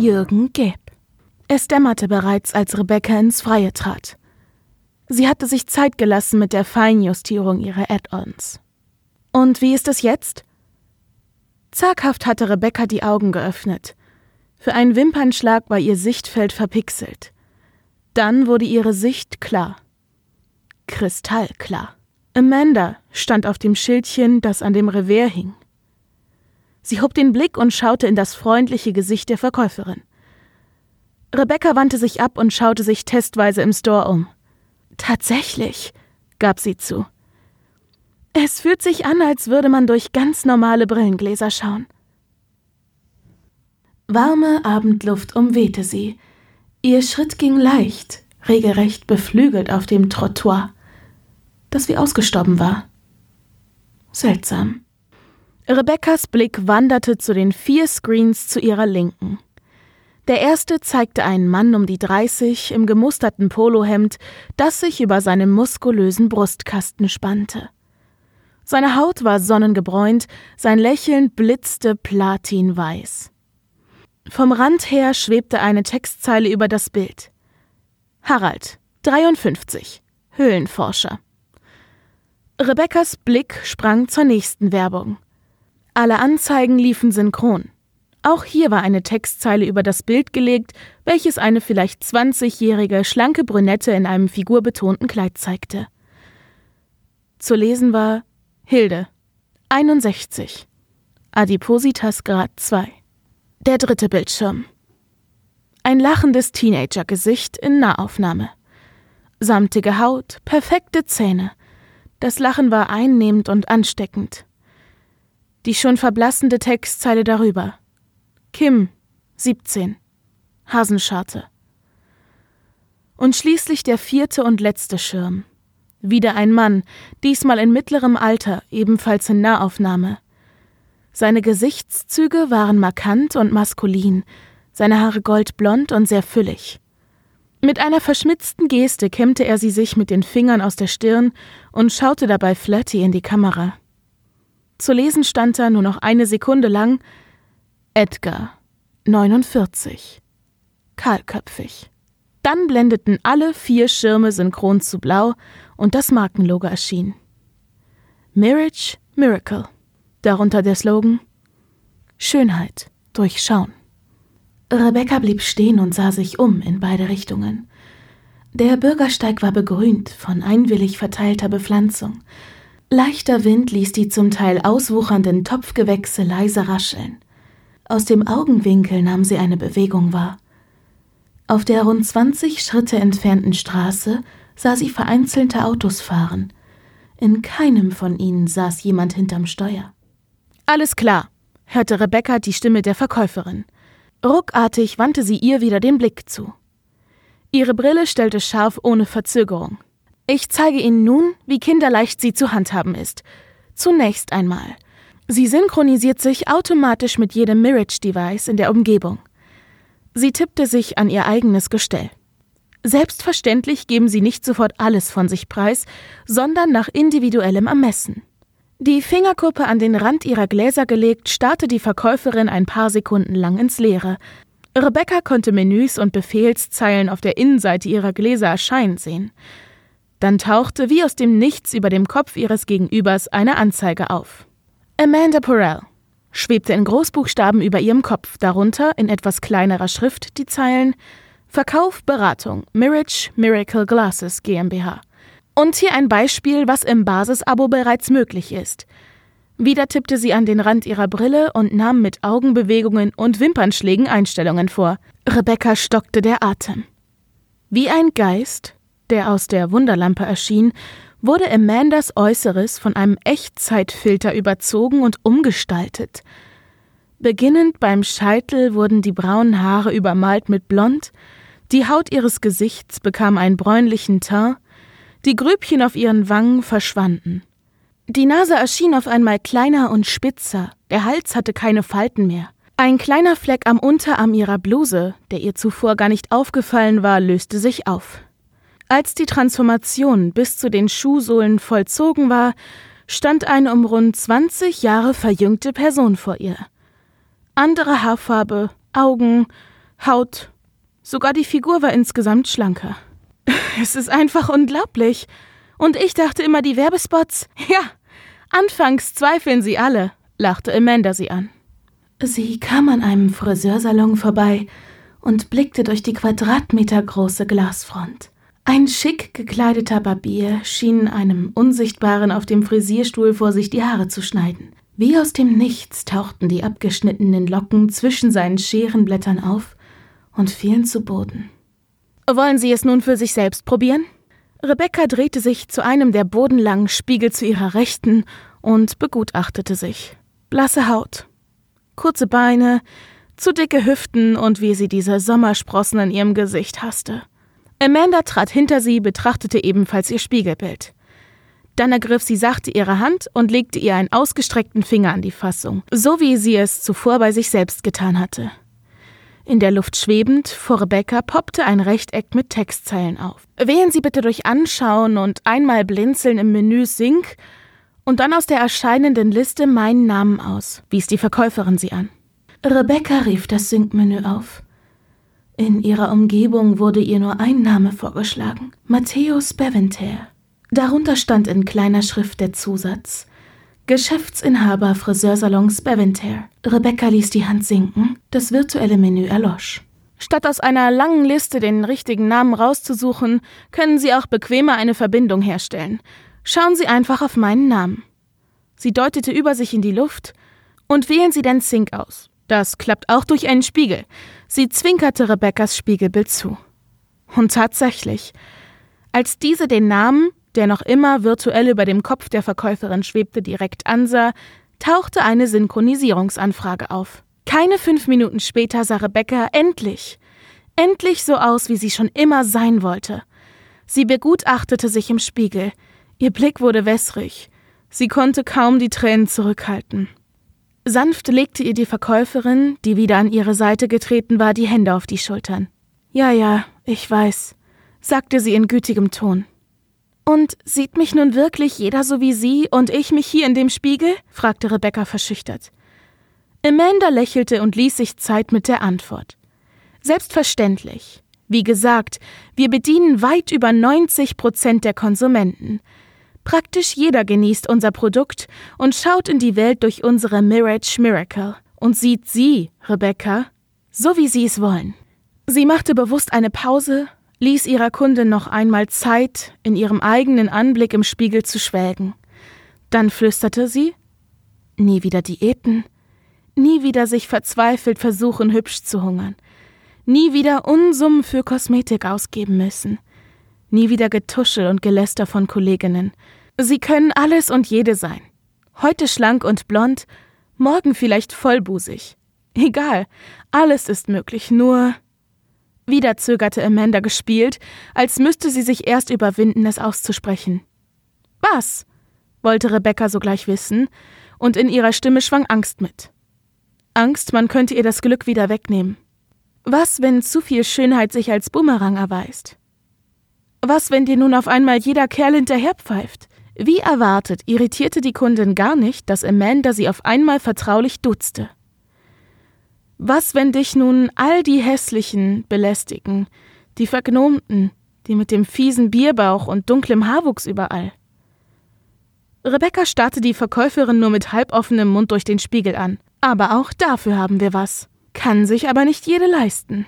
Jürgen Geb. Es dämmerte bereits, als Rebecca ins Freie trat. Sie hatte sich Zeit gelassen mit der Feinjustierung ihrer Add-ons. Und wie ist es jetzt? Zaghaft hatte Rebecca die Augen geöffnet. Für einen Wimpernschlag war ihr Sichtfeld verpixelt. Dann wurde ihre Sicht klar. Kristallklar. Amanda stand auf dem Schildchen, das an dem Revers hing. Sie hob den Blick und schaute in das freundliche Gesicht der Verkäuferin. Rebecca wandte sich ab und schaute sich testweise im Store um. Tatsächlich, gab sie zu. Es fühlt sich an, als würde man durch ganz normale Brillengläser schauen. Warme Abendluft umwehte sie. Ihr Schritt ging leicht, regelrecht beflügelt auf dem Trottoir, das wie ausgestorben war. Seltsam. Rebekkas Blick wanderte zu den vier Screens zu ihrer Linken. Der erste zeigte einen Mann um die 30 im gemusterten Polohemd, das sich über seinem muskulösen Brustkasten spannte. Seine Haut war sonnengebräunt, sein Lächeln blitzte platinweiß. Vom Rand her schwebte eine Textzeile über das Bild. Harald, 53, Höhlenforscher. Rebekkas Blick sprang zur nächsten Werbung. Alle Anzeigen liefen synchron. Auch hier war eine Textzeile über das Bild gelegt, welches eine vielleicht 20-jährige schlanke Brünette in einem figurbetonten Kleid zeigte. Zu lesen war Hilde, 61, Adipositas Grad 2. Der dritte Bildschirm. Ein lachendes Teenagergesicht in Nahaufnahme. Samtige Haut, perfekte Zähne. Das Lachen war einnehmend und ansteckend. Die schon verblassende Textzeile darüber. Kim, 17. Hasenscharte. Und schließlich der vierte und letzte Schirm. Wieder ein Mann, diesmal in mittlerem Alter, ebenfalls in Nahaufnahme. Seine Gesichtszüge waren markant und maskulin, seine Haare goldblond und sehr füllig. Mit einer verschmitzten Geste kämmte er sie sich mit den Fingern aus der Stirn und schaute dabei flirty in die Kamera. Zu lesen stand da nur noch eine Sekunde lang Edgar, 49. Kahlköpfig. Dann blendeten alle vier Schirme synchron zu blau und das Markenlogo erschien. Mirage Miracle. Darunter der Slogan Schönheit durchschauen. Rebecca blieb stehen und sah sich um in beide Richtungen. Der Bürgersteig war begrünt von einwillig verteilter Bepflanzung. Leichter Wind ließ die zum Teil auswuchernden Topfgewächse leise rascheln. Aus dem Augenwinkel nahm sie eine Bewegung wahr. Auf der rund 20 Schritte entfernten Straße sah sie vereinzelte Autos fahren. In keinem von ihnen saß jemand hinterm Steuer. Alles klar, hörte Rebecca die Stimme der Verkäuferin. Ruckartig wandte sie ihr wieder den Blick zu. Ihre Brille stellte scharf ohne Verzögerung. Ich zeige Ihnen nun, wie kinderleicht sie zu handhaben ist. Zunächst einmal Sie synchronisiert sich automatisch mit jedem Mirage-Device in der Umgebung. Sie tippte sich an ihr eigenes Gestell. Selbstverständlich geben sie nicht sofort alles von sich preis, sondern nach individuellem Ermessen. Die Fingerkuppe an den Rand ihrer Gläser gelegt, starrte die Verkäuferin ein paar Sekunden lang ins Leere. Rebecca konnte Menüs und Befehlszeilen auf der Innenseite ihrer Gläser erscheinen sehen. Dann tauchte wie aus dem Nichts über dem Kopf ihres Gegenübers eine Anzeige auf. Amanda Porrell schwebte in Großbuchstaben über ihrem Kopf, darunter in etwas kleinerer Schrift die Zeilen Verkauf, Beratung, Mirage Miracle Glasses GmbH. Und hier ein Beispiel, was im Basisabo bereits möglich ist. Wieder tippte sie an den Rand ihrer Brille und nahm mit Augenbewegungen und Wimpernschlägen Einstellungen vor. Rebecca stockte der Atem. Wie ein Geist, der aus der Wunderlampe erschien wurde Amandas Äußeres von einem Echtzeitfilter überzogen und umgestaltet. Beginnend beim Scheitel wurden die braunen Haare übermalt mit Blond, die Haut ihres Gesichts bekam einen bräunlichen Teint, die Grübchen auf ihren Wangen verschwanden. Die Nase erschien auf einmal kleiner und spitzer, der Hals hatte keine Falten mehr. Ein kleiner Fleck am Unterarm ihrer Bluse, der ihr zuvor gar nicht aufgefallen war, löste sich auf. Als die Transformation bis zu den Schuhsohlen vollzogen war, stand eine um rund 20 Jahre verjüngte Person vor ihr. Andere Haarfarbe, Augen, Haut. Sogar die Figur war insgesamt schlanker. Es ist einfach unglaublich. Und ich dachte immer, die Werbespots. Ja, anfangs zweifeln sie alle, lachte Amanda sie an. Sie kam an einem Friseursalon vorbei und blickte durch die quadratmetergroße Glasfront. Ein schick gekleideter Barbier schien einem Unsichtbaren auf dem Frisierstuhl vor sich die Haare zu schneiden. Wie aus dem Nichts tauchten die abgeschnittenen Locken zwischen seinen Scherenblättern auf und fielen zu Boden. Wollen Sie es nun für sich selbst probieren? Rebecca drehte sich zu einem der bodenlangen Spiegel zu ihrer Rechten und begutachtete sich. Blasse Haut, kurze Beine, zu dicke Hüften und wie sie diese Sommersprossen in ihrem Gesicht hasste. Amanda trat hinter sie, betrachtete ebenfalls ihr Spiegelbild. Dann ergriff sie sachte ihre Hand und legte ihr einen ausgestreckten Finger an die Fassung, so wie sie es zuvor bei sich selbst getan hatte. In der Luft schwebend, vor Rebecca, poppte ein Rechteck mit Textzeilen auf. Wählen Sie bitte durch Anschauen und einmal blinzeln im Menü Sync und dann aus der erscheinenden Liste meinen Namen aus, wies die Verkäuferin sie an. Rebecca rief das Sync-Menü auf. In ihrer Umgebung wurde ihr nur ein Name vorgeschlagen: Matthäus Beventer. Darunter stand in kleiner Schrift der Zusatz: Geschäftsinhaber Friseursalons Beventer. Rebecca ließ die Hand sinken, das virtuelle Menü erlosch. Statt aus einer langen Liste den richtigen Namen rauszusuchen, können Sie auch bequemer eine Verbindung herstellen. Schauen Sie einfach auf meinen Namen. Sie deutete über sich in die Luft und wählen Sie den Sync aus. Das klappt auch durch einen Spiegel. Sie zwinkerte Rebeccas Spiegelbild zu. Und tatsächlich, als diese den Namen, der noch immer virtuell über dem Kopf der Verkäuferin schwebte, direkt ansah, tauchte eine Synchronisierungsanfrage auf. Keine fünf Minuten später sah Rebecca endlich, endlich so aus, wie sie schon immer sein wollte. Sie begutachtete sich im Spiegel. Ihr Blick wurde wässrig. Sie konnte kaum die Tränen zurückhalten. Sanft legte ihr die Verkäuferin, die wieder an ihre Seite getreten war, die Hände auf die Schultern. Ja, ja, ich weiß, sagte sie in gütigem Ton. Und sieht mich nun wirklich jeder so wie Sie und ich mich hier in dem Spiegel? fragte Rebecca verschüchtert. Amanda lächelte und ließ sich Zeit mit der Antwort. Selbstverständlich. Wie gesagt, wir bedienen weit über 90 Prozent der Konsumenten. Praktisch jeder genießt unser Produkt und schaut in die Welt durch unsere Mirage Miracle und sieht sie, Rebecca, so wie sie es wollen. Sie machte bewusst eine Pause, ließ ihrer Kundin noch einmal Zeit, in ihrem eigenen Anblick im Spiegel zu schwelgen. Dann flüsterte sie Nie wieder Diäten, nie wieder sich verzweifelt versuchen, hübsch zu hungern, nie wieder Unsummen für Kosmetik ausgeben müssen, nie wieder Getuschel und Geläster von Kolleginnen, Sie können alles und jede sein. Heute schlank und blond, morgen vielleicht vollbusig. Egal, alles ist möglich, nur. Wieder zögerte Amanda gespielt, als müsste sie sich erst überwinden, es auszusprechen. Was? wollte Rebecca sogleich wissen, und in ihrer Stimme schwang Angst mit. Angst, man könnte ihr das Glück wieder wegnehmen. Was, wenn zu viel Schönheit sich als Bumerang erweist? Was, wenn dir nun auf einmal jeder Kerl hinterherpfeift? Wie erwartet, irritierte die Kundin gar nicht, dass Amanda sie auf einmal vertraulich duzte. Was, wenn dich nun all die hässlichen belästigen, die vergnomten, die mit dem fiesen Bierbauch und dunklem Haarwuchs überall? Rebecca starrte die Verkäuferin nur mit halboffenem Mund durch den Spiegel an. Aber auch dafür haben wir was. Kann sich aber nicht jede leisten.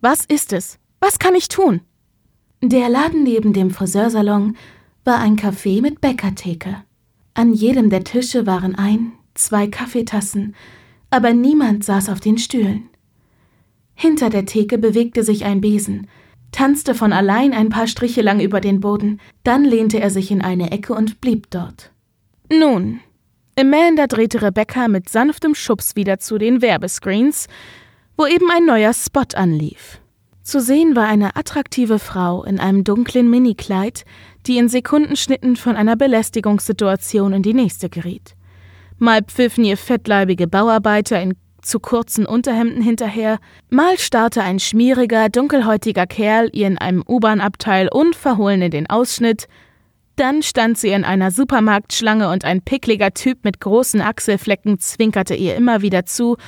Was ist es? Was kann ich tun? Der Laden neben dem Friseursalon war ein Café mit Bäckertheke. An jedem der Tische waren ein, zwei Kaffeetassen, aber niemand saß auf den Stühlen. Hinter der Theke bewegte sich ein Besen, tanzte von allein ein paar Striche lang über den Boden, dann lehnte er sich in eine Ecke und blieb dort. Nun, Amanda drehte Rebecca mit sanftem Schubs wieder zu den Werbescreens, wo eben ein neuer Spot anlief. Zu sehen war eine attraktive Frau in einem dunklen Minikleid, die in Sekundenschnitten von einer Belästigungssituation in die nächste geriet. Mal pfiffen ihr fettleibige Bauarbeiter in zu kurzen Unterhemden hinterher, mal starrte ein schmieriger, dunkelhäutiger Kerl ihr in einem U-Bahn-Abteil unverhohlen in den Ausschnitt, dann stand sie in einer Supermarktschlange und ein pickliger Typ mit großen Achselflecken zwinkerte ihr immer wieder zu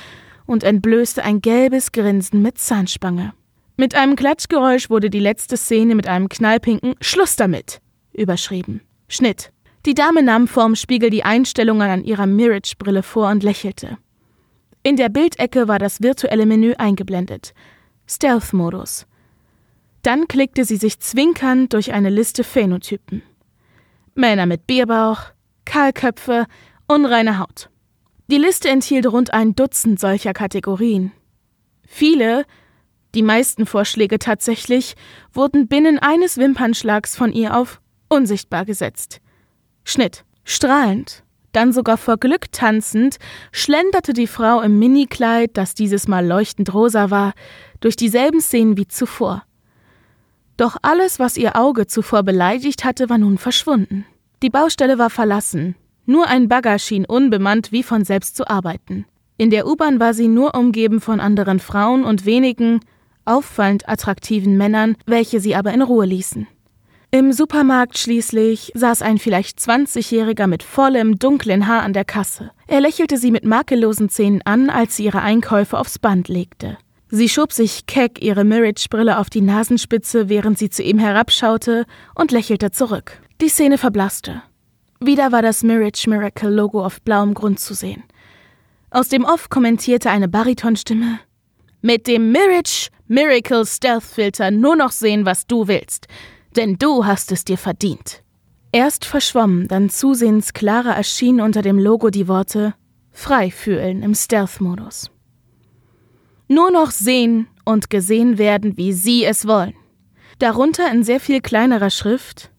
und entblößte ein gelbes Grinsen mit Zahnspange. Mit einem Klatschgeräusch wurde die letzte Szene mit einem knallpinken Schluss damit überschrieben. Schnitt. Die Dame nahm vorm Spiegel die Einstellungen an ihrer Mirage-Brille vor und lächelte. In der Bildecke war das virtuelle Menü eingeblendet. Stealth-Modus. Dann klickte sie sich zwinkernd durch eine Liste Phänotypen. Männer mit Bierbauch, Kahlköpfe, unreine Haut. Die Liste enthielt rund ein Dutzend solcher Kategorien. Viele, die meisten Vorschläge tatsächlich, wurden binnen eines Wimpernschlags von ihr auf unsichtbar gesetzt. Schnitt. Strahlend, dann sogar vor Glück tanzend, schlenderte die Frau im Minikleid, das dieses Mal leuchtend rosa war, durch dieselben Szenen wie zuvor. Doch alles, was ihr Auge zuvor beleidigt hatte, war nun verschwunden. Die Baustelle war verlassen, nur ein Bagger schien unbemannt wie von selbst zu arbeiten. In der U-Bahn war sie nur umgeben von anderen Frauen und wenigen, auffallend attraktiven Männern, welche sie aber in Ruhe ließen. Im Supermarkt schließlich saß ein vielleicht 20-Jähriger mit vollem, dunklen Haar an der Kasse. Er lächelte sie mit makellosen Zähnen an, als sie ihre Einkäufe aufs Band legte. Sie schob sich keck ihre Mirage-Brille auf die Nasenspitze, während sie zu ihm herabschaute und lächelte zurück. Die Szene verblasste. Wieder war das Mirage Miracle Logo auf blauem Grund zu sehen. Aus dem Off kommentierte eine Baritonstimme: Mit dem Mirage Miracle Stealth Filter nur noch sehen, was du willst, denn du hast es dir verdient. Erst verschwommen, dann zusehends klarer erschienen unter dem Logo die Worte Frei fühlen im Stealth-Modus. Nur noch sehen und gesehen werden, wie Sie es wollen. Darunter in sehr viel kleinerer Schrift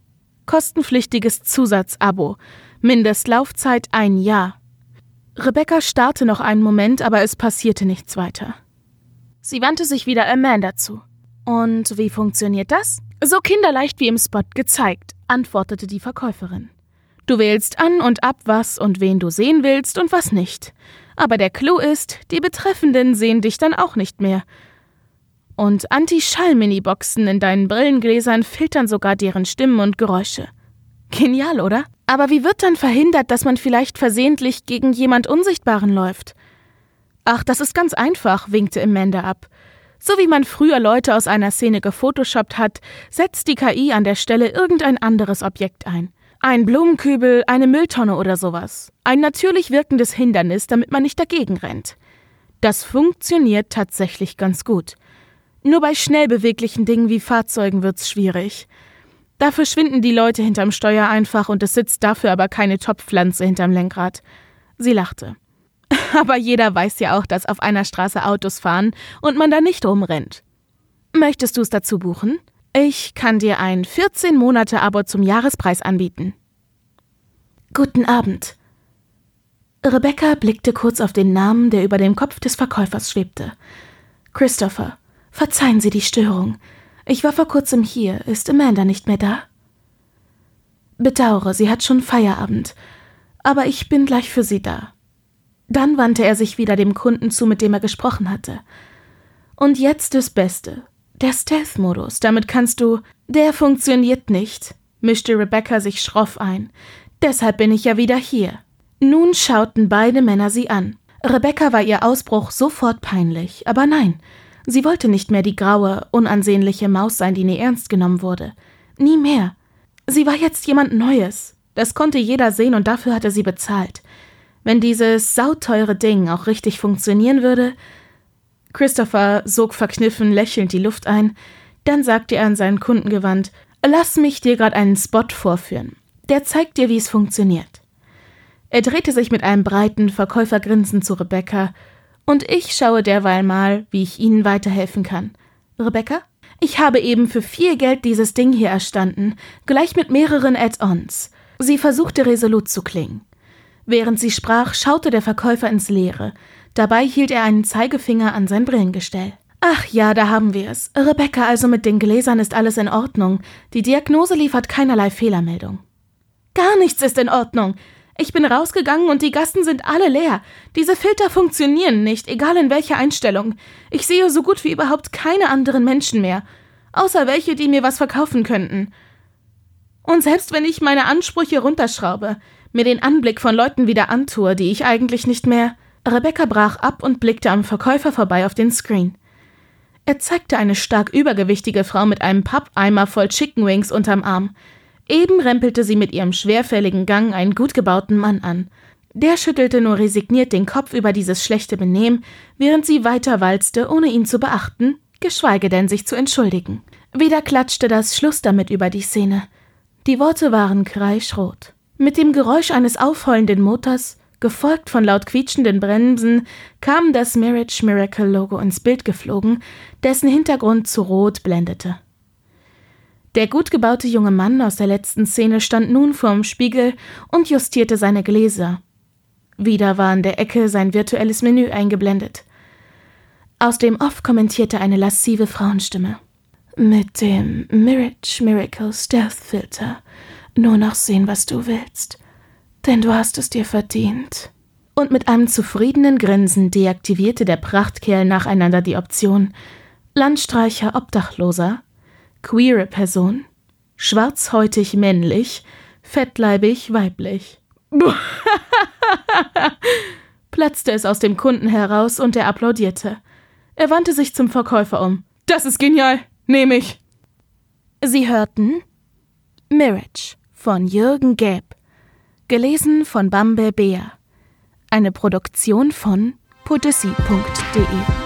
Kostenpflichtiges Zusatzabo. Mindestlaufzeit ein Jahr. Rebecca starrte noch einen Moment, aber es passierte nichts weiter. Sie wandte sich wieder Amanda zu. Und wie funktioniert das? So kinderleicht wie im Spot gezeigt, antwortete die Verkäuferin. Du wählst an und ab, was und wen du sehen willst und was nicht. Aber der Clou ist, die Betreffenden sehen dich dann auch nicht mehr. Und Anti-Schall-Mini-Boxen in deinen Brillengläsern filtern sogar deren Stimmen und Geräusche. Genial, oder? Aber wie wird dann verhindert, dass man vielleicht versehentlich gegen jemand Unsichtbaren läuft? Ach, das ist ganz einfach, winkte Amanda ab. So wie man früher Leute aus einer Szene gefotoshoppt hat, setzt die KI an der Stelle irgendein anderes Objekt ein. Ein Blumenkübel, eine Mülltonne oder sowas. Ein natürlich wirkendes Hindernis, damit man nicht dagegen rennt. Das funktioniert tatsächlich ganz gut. Nur bei schnell beweglichen Dingen wie Fahrzeugen wird's schwierig. Da verschwinden die Leute hinterm Steuer einfach und es sitzt dafür aber keine Topfpflanze hinterm Lenkrad. Sie lachte. Aber jeder weiß ja auch, dass auf einer Straße Autos fahren und man da nicht rumrennt. Möchtest du es dazu buchen? Ich kann dir ein 14 Monate Abo zum Jahrespreis anbieten. Guten Abend. Rebecca blickte kurz auf den Namen, der über dem Kopf des Verkäufers schwebte. Christopher. Verzeihen Sie die Störung. Ich war vor kurzem hier. Ist Amanda nicht mehr da? Bedauere, sie hat schon Feierabend. Aber ich bin gleich für Sie da. Dann wandte er sich wieder dem Kunden zu, mit dem er gesprochen hatte. Und jetzt das Beste. Der Stealth-Modus. Damit kannst du. Der funktioniert nicht, mischte Rebecca sich schroff ein. Deshalb bin ich ja wieder hier. Nun schauten beide Männer sie an. Rebecca war ihr Ausbruch sofort peinlich, aber nein, Sie wollte nicht mehr die graue, unansehnliche Maus sein, die nie ernst genommen wurde. Nie mehr. Sie war jetzt jemand Neues. Das konnte jeder sehen und dafür hatte sie bezahlt. Wenn dieses sauteure Ding auch richtig funktionieren würde. Christopher sog verkniffen lächelnd die Luft ein, dann sagte er an seinen Kunden gewandt: Lass mich dir gerade einen Spot vorführen. Der zeigt dir, wie es funktioniert. Er drehte sich mit einem breiten Verkäufergrinsen zu Rebecca und ich schaue derweil mal, wie ich Ihnen weiterhelfen kann. Rebecca? Ich habe eben für viel Geld dieses Ding hier erstanden, gleich mit mehreren Add-ons. Sie versuchte resolut zu klingen. Während sie sprach, schaute der Verkäufer ins Leere. Dabei hielt er einen Zeigefinger an sein Brillengestell. Ach ja, da haben wir es. Rebecca, also mit den Gläsern ist alles in Ordnung. Die Diagnose liefert keinerlei Fehlermeldung. Gar nichts ist in Ordnung. Ich bin rausgegangen und die Gassen sind alle leer. Diese Filter funktionieren nicht, egal in welcher Einstellung. Ich sehe so gut wie überhaupt keine anderen Menschen mehr, außer welche, die mir was verkaufen könnten. Und selbst wenn ich meine Ansprüche runterschraube, mir den Anblick von Leuten wieder antue, die ich eigentlich nicht mehr. Rebecca brach ab und blickte am Verkäufer vorbei auf den Screen. Er zeigte eine stark übergewichtige Frau mit einem Pappeimer voll Chicken Wings unterm Arm. Eben rempelte sie mit ihrem schwerfälligen Gang einen gut gebauten Mann an. Der schüttelte nur resigniert den Kopf über dieses schlechte Benehmen, während sie weiter walzte, ohne ihn zu beachten, geschweige denn sich zu entschuldigen. Wieder klatschte das Schluss damit über die Szene. Die Worte waren kreischrot. Mit dem Geräusch eines aufheulenden Motors, gefolgt von laut quietschenden Bremsen, kam das Marriage Miracle Logo ins Bild geflogen, dessen Hintergrund zu rot blendete. Der gut gebaute junge Mann aus der letzten Szene stand nun vorm Spiegel und justierte seine Gläser. Wieder war in der Ecke sein virtuelles Menü eingeblendet. Aus dem Off kommentierte eine lassive Frauenstimme. Mit dem Mirage Miracle Stealth Filter nur noch sehen, was du willst. Denn du hast es dir verdient. Und mit einem zufriedenen Grinsen deaktivierte der Prachtkerl nacheinander die Option Landstreicher Obdachloser, queere Person, schwarzhäutig männlich, fettleibig weiblich. Platzte es aus dem Kunden heraus und er applaudierte. Er wandte sich zum Verkäufer um. Das ist genial. Nehme ich. Sie hörten Mirage von Jürgen Gäb. Gelesen von Bambe Bea. Eine Produktion von podyssey.de